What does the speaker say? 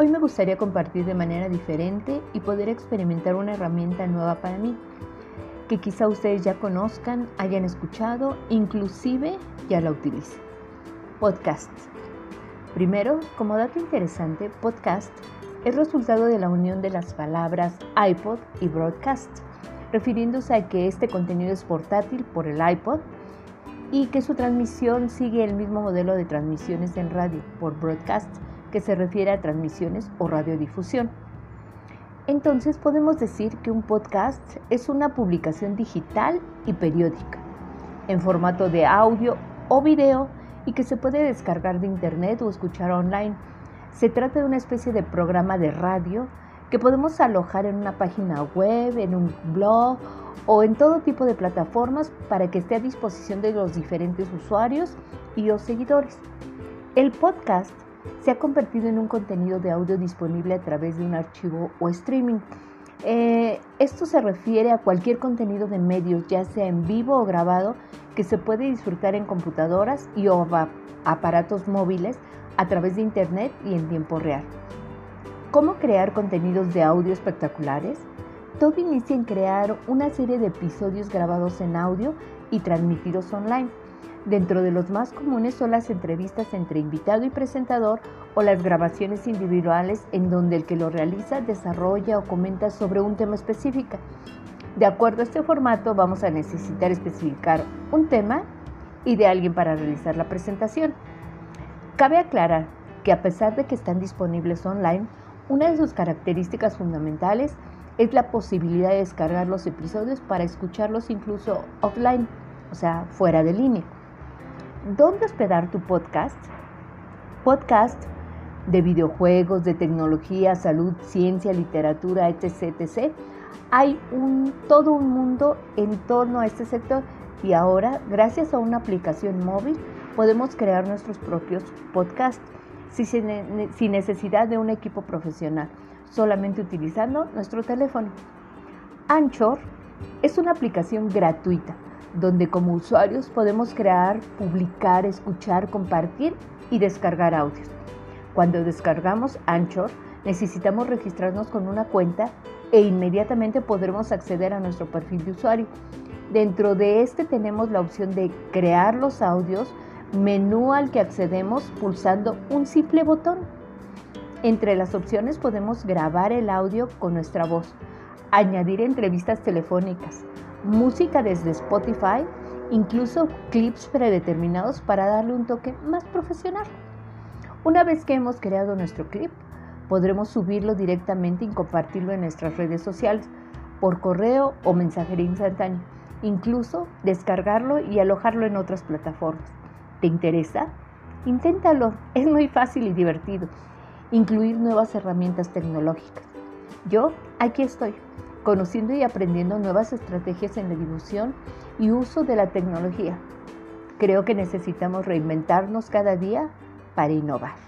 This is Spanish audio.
Hoy me gustaría compartir de manera diferente y poder experimentar una herramienta nueva para mí, que quizá ustedes ya conozcan, hayan escuchado, inclusive ya la utilicen. Podcast. Primero, como dato interesante, podcast es resultado de la unión de las palabras iPod y broadcast, refiriéndose a que este contenido es portátil por el iPod y que su transmisión sigue el mismo modelo de transmisiones en radio por broadcast, que se refiere a transmisiones o radiodifusión. Entonces podemos decir que un podcast es una publicación digital y periódica, en formato de audio o video y que se puede descargar de internet o escuchar online. Se trata de una especie de programa de radio que podemos alojar en una página web, en un blog o en todo tipo de plataformas para que esté a disposición de los diferentes usuarios y los seguidores. El podcast se ha convertido en un contenido de audio disponible a través de un archivo o streaming. Eh, esto se refiere a cualquier contenido de medios, ya sea en vivo o grabado, que se puede disfrutar en computadoras y o aparatos móviles a través de Internet y en tiempo real. ¿Cómo crear contenidos de audio espectaculares? Todo inicia en crear una serie de episodios grabados en audio y transmitidos online. Dentro de los más comunes son las entrevistas entre invitado y presentador o las grabaciones individuales en donde el que lo realiza desarrolla o comenta sobre un tema específico. De acuerdo a este formato vamos a necesitar especificar un tema y de alguien para realizar la presentación. Cabe aclarar que a pesar de que están disponibles online, una de sus características fundamentales es la posibilidad de descargar los episodios para escucharlos incluso offline, o sea, fuera de línea. ¿Dónde hospedar tu podcast? Podcast de videojuegos, de tecnología, salud, ciencia, literatura, etc. Hay un, todo un mundo en torno a este sector y ahora, gracias a una aplicación móvil, podemos crear nuestros propios podcasts sin necesidad de un equipo profesional, solamente utilizando nuestro teléfono. Anchor es una aplicación gratuita donde como usuarios podemos crear, publicar, escuchar, compartir y descargar audios. Cuando descargamos Anchor, necesitamos registrarnos con una cuenta e inmediatamente podremos acceder a nuestro perfil de usuario. Dentro de este tenemos la opción de crear los audios, menú al que accedemos pulsando un simple botón. Entre las opciones podemos grabar el audio con nuestra voz, añadir entrevistas telefónicas, música desde Spotify, incluso clips predeterminados para darle un toque más profesional. Una vez que hemos creado nuestro clip, podremos subirlo directamente y compartirlo en nuestras redes sociales por correo o mensajería instantánea, incluso descargarlo y alojarlo en otras plataformas. ¿Te interesa? Inténtalo, es muy fácil y divertido. Incluir nuevas herramientas tecnológicas. Yo aquí estoy, conociendo y aprendiendo nuevas estrategias en la difusión y uso de la tecnología. Creo que necesitamos reinventarnos cada día para innovar.